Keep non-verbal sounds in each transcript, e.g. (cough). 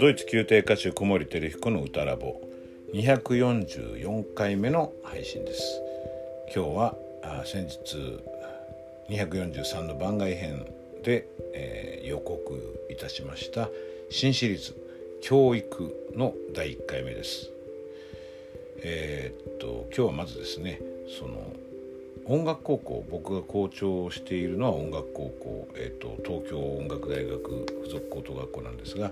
ドイツ宮廷歌手小森照彦の歌ラボ244回目の配信です。今日はあ先日243の番外編で、えー、予告いたしました新シリーズ「教育」の第1回目です。えー、っと今日はまずですねその音楽高校僕が校長をしているのは音楽高校、えーと、東京音楽大学附属高等学校なんですが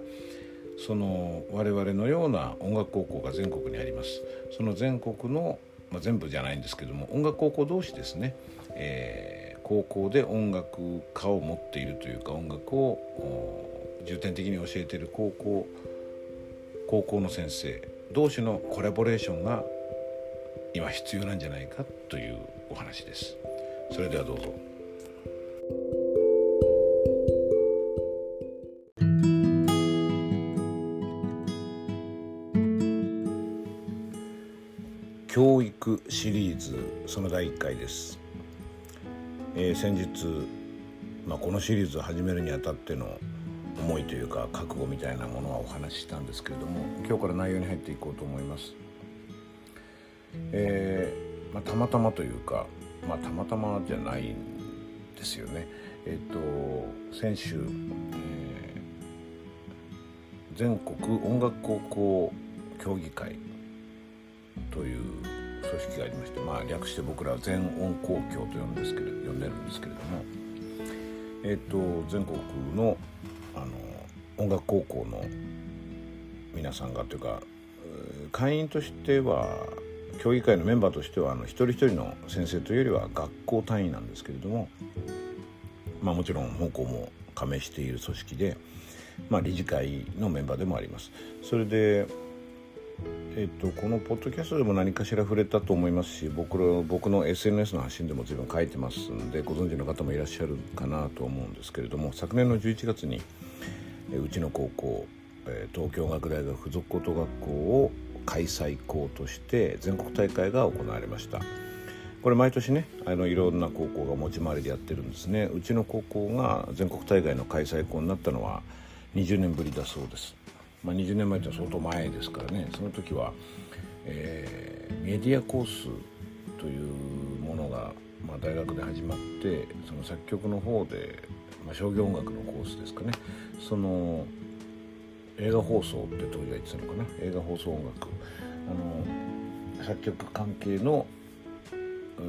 その我々のような音楽高校が全国にあります。その全国の、まあ、全部じゃないんですけども音楽高校同士ですね、えー、高校で音楽科を持っているというか音楽を重点的に教えている高校高校の先生同士のコラボレーションが今必要なんじゃないかというお話です。それではどうぞ。教育シリーズその第1回です、えー、先日、まあ、このシリーズを始めるにあたっての思いというか覚悟みたいなものはお話ししたんですけれども今日から内容に入っていこうと思います。えーまあ、たまたまというか、まあ、たまたまじゃないんですよね。えっ、ー、と先週、え、全国音楽高校協議会という組織がありまして、まあ、略して僕らは全音公共と呼んですけれ呼んでるんですけれども、えっ、ー、と全国のあの音楽高校の皆さんがというか会員としては協議会のメンバーとしてはあの一人一人の先生というよりは学校単位なんですけれども、まあ、もちろん本校も加盟している組織で、まあ、理事会のメンバーでもあります。それでえっと、このポッドキャストでも何かしら触れたと思いますし僕の僕の SNS の発信でも随分書いてますんでご存知の方もいらっしゃるかなと思うんですけれども昨年の11月にうちの高校東京音楽大学附属高等学校を開催校として全国大会が行われました。これ毎年ねあのいろんな高校が持ち回りでやってるんですね。うちの高校が全国大会の開催校になったのは20年ぶりだそうです、まあ、20年前って相当前ですからね。その時は、えー、メディアコースというものが、まあ、大学で始まってその作曲の方で、まあ、商業音楽のコースですかね。その映画放送って当時は言ってたのかな。映画放送音楽。あの作曲関係の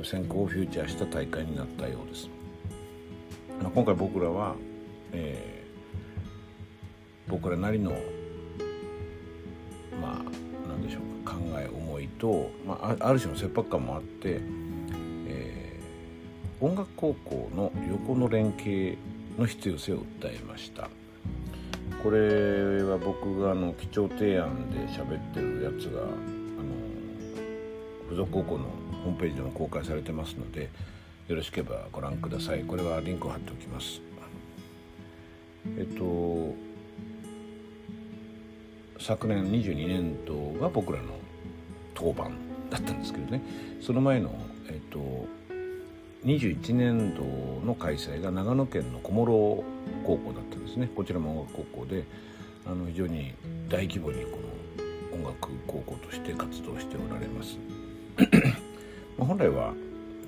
選考をフューチャーした大会になったようです。まあ今回僕らは、えー、僕らなりのと、まあ、ある種の切迫感もあって、えー、音楽高校の横の連携の必要性を訴えました。これは僕があの基調提案で喋ってるやつがあの付属高校のホームページでも公開されてますのでよろしければご覧くださいこれはリンクを貼っておきますえっと昨年22年度が僕らの当番だったんですけどね。その前のえっと21年度の開催が長野県の小諸高校だったんですね。こちらも音楽高校であの非常に大規模にこの音楽高校として活動しておられます。(coughs) 本来は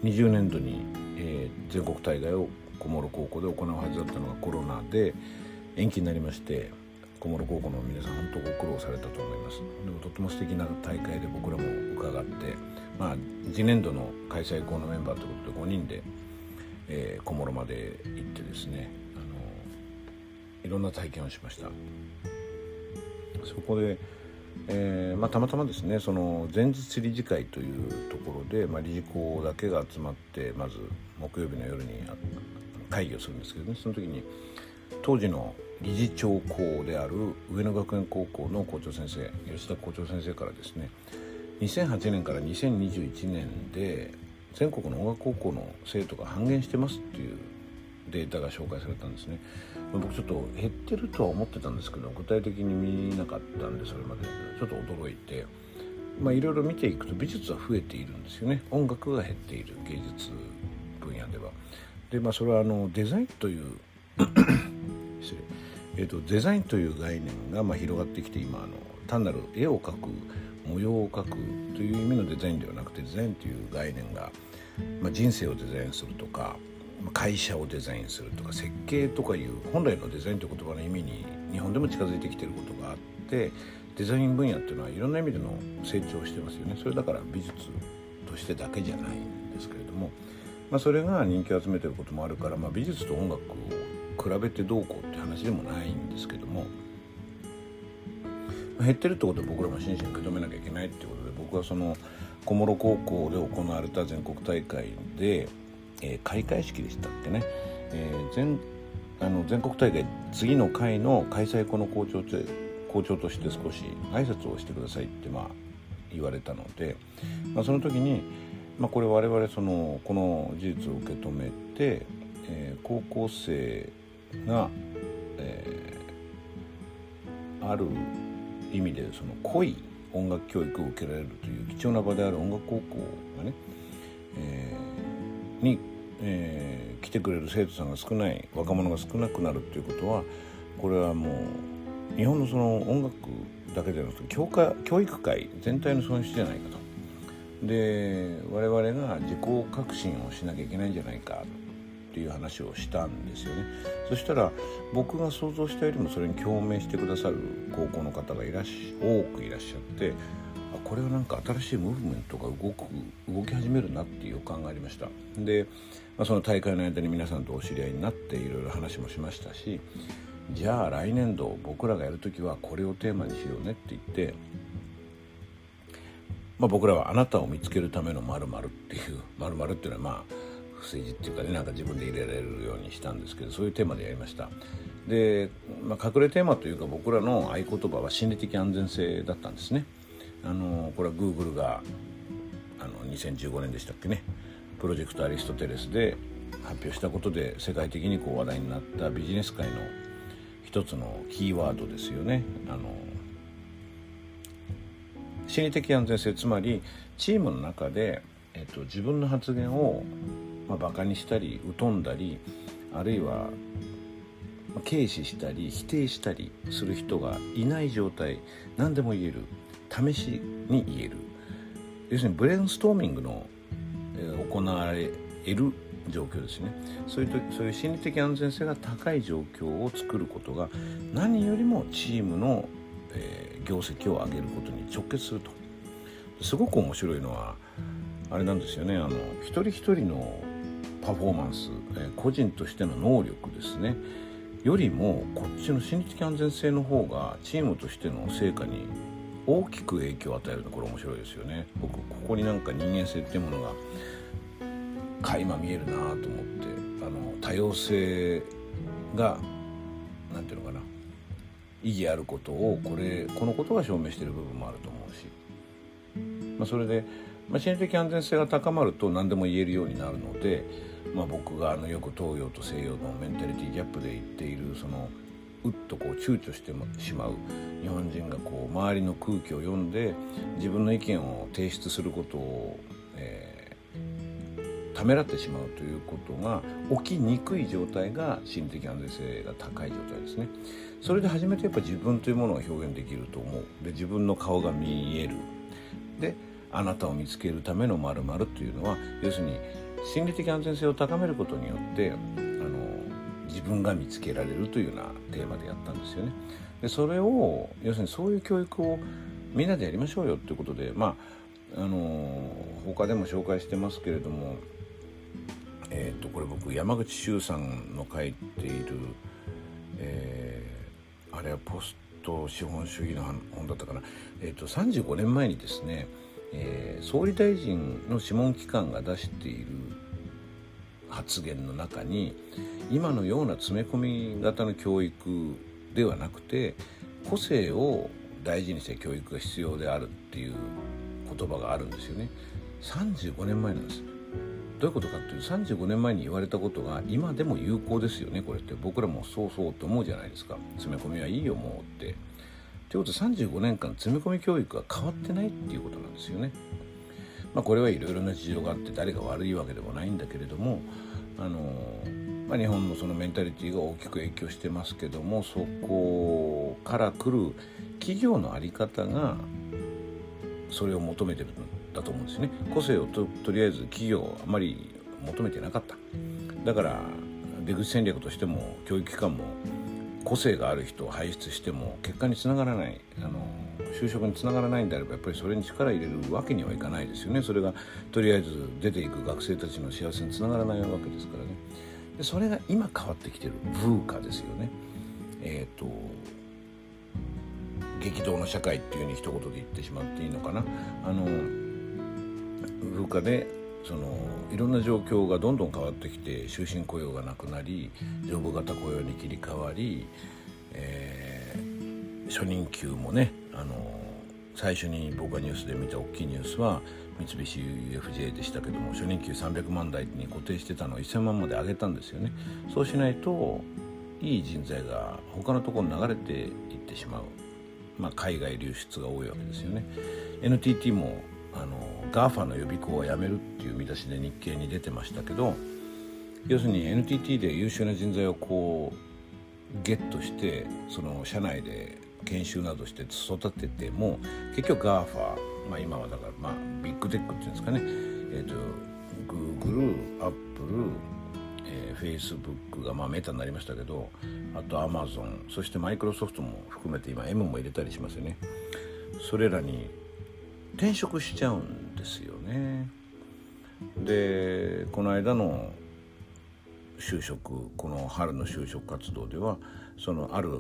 20年度に、えー、全国大会を小諸高校で行うはずだったのがコロナで延期になりまして小諸高校の皆さん本当ご苦労されたと思います。でもとっても素敵な大会で僕らも伺ってまあ次年度の開催校のメンバーということで5人で、えー、小諸まで行ってですねあのいろんな体験をしました。そこで、えーまあ、たまたまですねその前日理事会というところで、まあ、理事校だけが集まってまず木曜日の夜に会議をするんですけどねその時に当時の理事長校である上野学園高校の校長先生吉田校長先生からですね2008年から2021年で全国の音楽高校の生徒が半減してますっていうデータが紹介されたんですね。僕ちょっと減ってるとは思ってたんですけど具体的に見なかったんでそれまで。ちょっと驚いてまあいろいろ見ていくと美術は増えているんですよね。音楽が減っている芸術分野では。でまあそれはあのデザインという (coughs) 失礼。えーと、デザインという概念がまあ広がってきて今あの単なる絵を描く模様を描くという意味のデザインではなくてデザインという概念が、まあ、人生をデザインするとか会社をデザインするとか設計とかいう本来のデザインという言葉の意味に日本でも近づいてきてることがあってデザイン分野っていうのはいろんな意味での成長してますよね。それだから美術としてだけじゃないんですけれども、まあ、それが人気を集めてることもあるから、まあ、美術と音楽を比べてどうこうって話でもないんですけども、減ってるってことは僕らも真摯に受け止めなきゃいけないってことで僕はその小諸高校で行われた全国大会で、えー、開会式でしたっけね、えー、全あの全国大会次の回の開催校の校長と校長として少し挨拶をしてくださいってまあ言われたので、まあ、その時に、まあ、これ我々そのこの事実を受け止めて、えー、高校生が、えー、ある意味でその濃い音楽教育を受けられるという貴重な場である音楽高校がね、えー、に、えー、来てくれる生徒さんが少ない若者が少なくなるっていうことはこれはもう日本のその音楽だけでなくて教科教育界全体の損失じゃないかと。で我々が自己革新をしなきゃいけないんじゃないかっていう話をしたんですよね。そしたら僕が想像したよりもそれに共鳴してくださる高校の方がいらし多くいらっしゃってあこれはなんか新しいムーブメントが動く動き始めるなっていう予感がありました。で、まあ、その大会の間に皆さんとお知り合いになっていろいろ話もしましたしじゃあ来年度僕らがやる時はこれをテーマにしようねって言ってまあ、僕らはあなたを見つけるための〇〇っていう〇〇っていうのはまあ不正字っていうかねなんか自分で入れられるようにしたんですけどそういうテーマでやりました。で、まあ、隠れテーマというか僕らの合言葉は心理的安全性だったんですね。あのこれは Google があの2015年でしたっけね。プロジェクトアリストテレスで発表したことで世界的にこう話題になったビジネス界の一つのキーワードですよね。あの心理的安全性。つまりチームの中で、えっと、自分の発言をまあ、バカにしたり疎んだりあるいは軽視したり否定したりする人がいない状態何でも言える。試しに言える。要するにブレインストーミングの、えー、行われる状況ですね。そういうそういう心理的安全性が高い状況を作ることが何よりもチームの、えー、業績を上げることに直結すると。すごく面白いのはあれなんですよね。あの一人一人のパフォーマンス、えー、個人としての能力ですね。よりもこっちの心理的安全性の方がチームとしての成果に大きく影響を与えるのこれ面白いですよね。僕ここになんか人間性っていうものが垣間見えるなと思ってあの多様性が何ていうのかな。意義あることをこれこのことが証明している部分もあると思うし、まあ、それで、まあ、心理的安全性が高まると何でも言えるようになるのでまあ、僕があのよく東洋と西洋のメンタリティーギャップで言っているそのうっとこう躊躇してしまう日本人がこう周りの空気を読んで自分の意見を提出することを、えー、ためらってしまうということが起きにくい状態が心的安全性が高い状態ですね。それで初めてやっぱ自分というものを表現できると思う。で自分の顔が見える。であなたを見つけるための〇〇というのは要するに心理的安全性を高めることによってあの自分が見つけられるというようなテーマでやったんですよね。でそれを要するにそういう教育をみんなでやりましょうよっていうことでまああの他でも紹介してますけれどもえ、ー、とこれ僕山口周さんの書いている、えー、あれはポスト資本主義の本だったかな、えーと35年前にですねえー、総理大臣の諮問機関が出している発言の中に今のような詰め込み型の教育ではなくて個性を大事にして教育が必要であるっていう言葉があるんですよね。35年前なんです。どういうことかっていうと35年前に言われたことが今でも有効ですよねこれって。僕らもそうそうと思うじゃないですか。詰め込みはいいよもうって。ということで35年間詰め込み教育が変わってないっていうことなんですよね。まあ、これはいろいろな事情があって誰が悪いわけでもないんだけれどもあの、まあ、日本のそのメンタリティーが大きく影響してますけどもそこから来る企業の在り方がそれを求めてるんだと思うんですね個性をととりあえず企業あまり求めてなかっただから出口戦略としても教育機関も個性がある人を輩出しても結果につながらないあの就職につながらないんであればやっぱりそれに力入れるわけにはいかないですよね。それがとりあえず出ていく学生たちの幸せにつながらないわけですからね。でそれが今変わってきてる文化ですよね。えっ、ー、と激動の社会っていうふうに一言で言ってしまっていいのかな。あの文化でそのいろんな状況がどんどん変わってきて終身雇用がなくなりジョブ型雇用に切り替わり、えー、初任給もねあの最初に僕がニュースで見た大きいニュースは三菱 UFJ でしたけども初任給300万台に固定してたのを1000万まで上げたんですよね。そうしないといい人材が他のところに流れていってしまう、まあ、海外流出が多いわけですよね。NTT もあの GAFA の予備校をやめるっていう見出しで日経に出てましたけど要するに NTT で優秀な人材をこうゲットしてその社内で研修などして育てても結局 GAFA、まあ、今はだから、まあ、ビッグテックっていうんですかね、えーと、Google、Apple、えー、Facebook が、まあ、メタになりましたけどあと Amazon そしてマイクロソフトも含めて今 M も入れたりしますよね。それらに転職しちゃうんですよね。でこの間の就職この春の就職活動ではそのある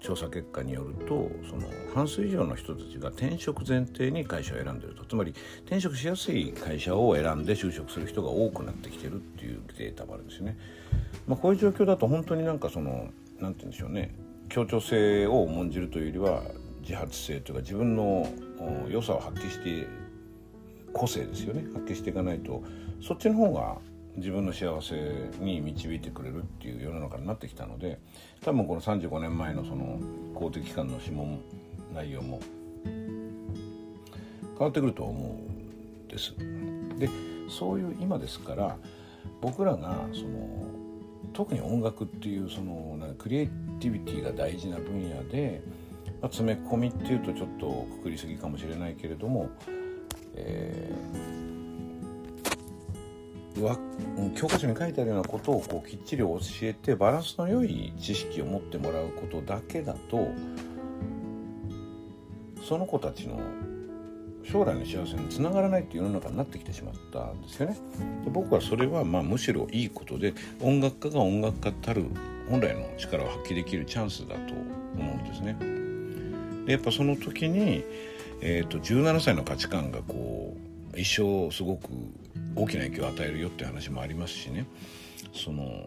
調査結果によるとその半数以上の人たちが転職前提に会社を選んでると。つまり転職しやすい会社を選んで就職する人が多くなってきてるっていうデータもあるんですよね。まあ、こういう状況だと本当になんかその何て言うんでしょうね。協調性を重んじるというよりは自発性というか自分の良さを発揮して個性ですよね発揮していかないとそっちの方が自分の幸せに導いてくれるっていう世の中になってきたので多分この35年前のその公的機関の諮問内容も変わってくると思うんです。でそういう今ですから僕らがその特に音楽っていうそのクリエイティビティが大事な分野で、まあ、詰め込みっていうとちょっとくくりすぎかもしれないけれども、えー、教科書に書いてあるようなことをこうきっちり教えてバランスの良い知識を持ってもらうことだけだとその子たちの将来の幸せにつながらないっていう世の中になってきてしまったんですよね。で僕はそれはまあむしろいいことで音楽家が音楽家たる本来の力を発揮できるチャンスだと思うんですね。でやっぱその時に、えーと、17歳の価値観がこう一生すごく大きな影響を与えるよっていう話もありますしね。その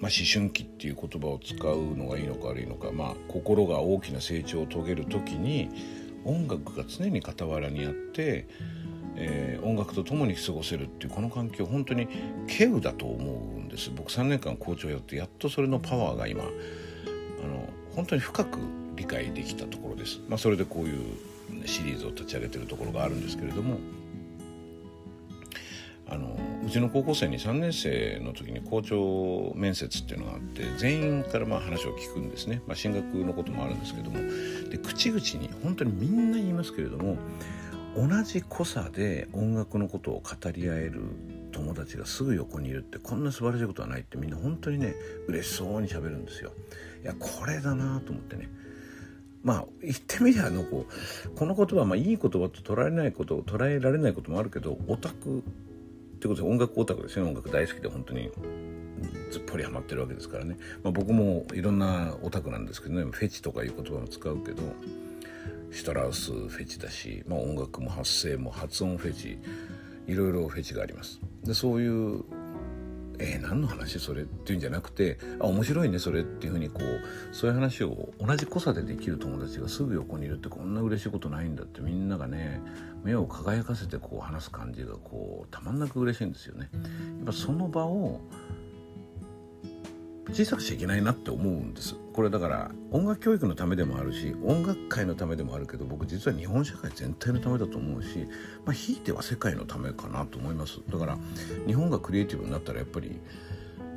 まあ、思春期っていう言葉を使うのがいいのか悪いのか、まあ、心が大きな成長を遂げる時に音楽が常に傍らにあって、えー、音楽と共に過ごせるっていうこの環境本当に稀有だと思うんです。僕3年間校長やってやっとそれのパワーが今あの本当に深く理解できたところです、まあ、それでこういうシリーズを立ち上げてるところがあるんですけれども。あのうちの高校生に3年生の時に校長面接っていうのがあって全員からまあ話を聞くんですね、まあ、進学のこともあるんですけども。で口々に本当にみんな言いますけれども同じ濃さで音楽のことを語り合える友達がすぐ横にいるってこんな素晴らしいことはないってみんな本当にね嬉しそうにしゃべるんですよ。いやこれだなと思ってね。まあ言ってみりゃあのこうこの言葉まあいい言葉と捉えないこと捉えられないこともあるけどオタクってことで音楽オタクですね。音楽大好きで本当に。ずっぽりハマってるわけですからね、まあ、僕もいろんなオタクなんですけどね。フェチとかいう言葉も使うけどシトラウスフェチだし、まあ、音楽も発声も発音フェチいろいろフェチがあります。でそういうえー、何の話？それっていうんじゃなくてあ面白いねそれっていうふうにこうそういう話を同じ濃さでできる友達がすぐ横にいるってこんな嬉しいことないんだってみんながね目を輝かせてこう話す感じがこうたまんなく嬉しいんですよね。やっぱその場を小さくちゃいけないなって思うんです。これだから音楽教育のためでもあるし音楽界のためでもあるけど僕実は日本社会全体のためだと思うしまあひいては世界のためかなと思います。だから日本がクリエイティブになったらやっぱり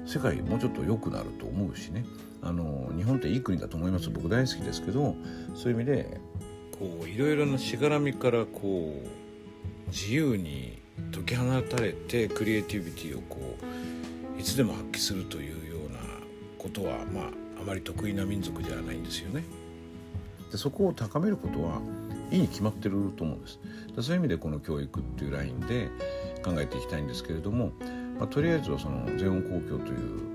世界もうちょっと良くなると思うしね。あの日本っていい国だと思います。僕大好きですけどそういう意味でこういろいろなしがらみからこう自由に解き放たれてクリエイティビティをこういつでも発揮するというようなことはまああまり得意な民族じゃないんですよね。でそこを高めることはいいに決まってると思うんです。でそういう意味でこの教育っていうラインで考えていきたいんですけれども、まあ、とりあえずはその全音公共という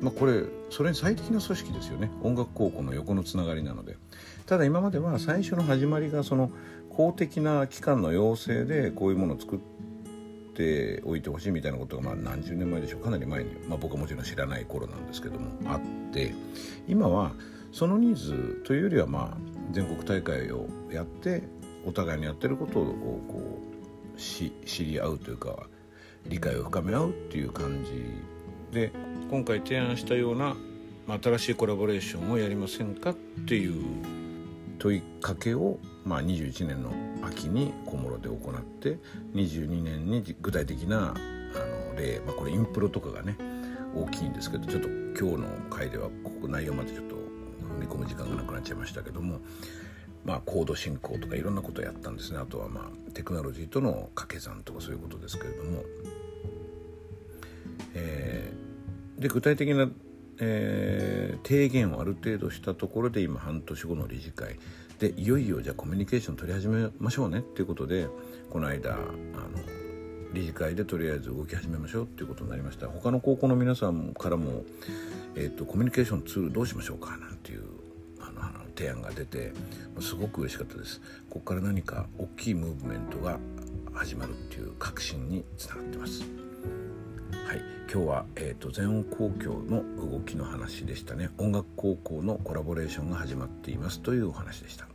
まあ、これそれに最適な組織ですよね音楽高校の横のつながりなのでただ今までは最初の始まりがその公的な機関の要請でこういうものを作っておいてほしいみたいなことがまあ何十年前でしょう。かなり前に、まあ、僕はもちろん知らない頃なんですけどもあって今はそのニーズというよりはまあ全国大会をやってお互いにやってることをこう知り合うというか理解を深め合うっていう感じで今回提案したような新しいコラボレーションをやりませんかっていう問いかけを、まあ、21年の秋に小諸で行って22年に具体的なあの例、まあ、これインプロとかがね大きいんですけどちょっと今日の回ではここ内容までちょっと踏み込む時間がなくなっちゃいましたけどもまあ、コード進行とかいろんなことをやったんですね。あとはまあテクノロジーとの掛け算とかそういうことですけれども、えー、で具体的な、えー、提言をある程度したところで今半年後の理事会。でいよいよじゃあコミュニケーション取り始めましょうね。っていうことでこの間あの理事会でとりあえず動き始めましょう。っていうことになりました。他の高校の皆さんからも、えーと、コミュニケーションツールどうしましょうか？なんていうあの提案が出てすごく嬉しかったです。ここから何か大きいムーブメントが始まるっていう確信につながってます。はい、今日は、えーと、全音公共の動きの話でしたね。音楽高校のコラボレーションが始まっていますというお話でした。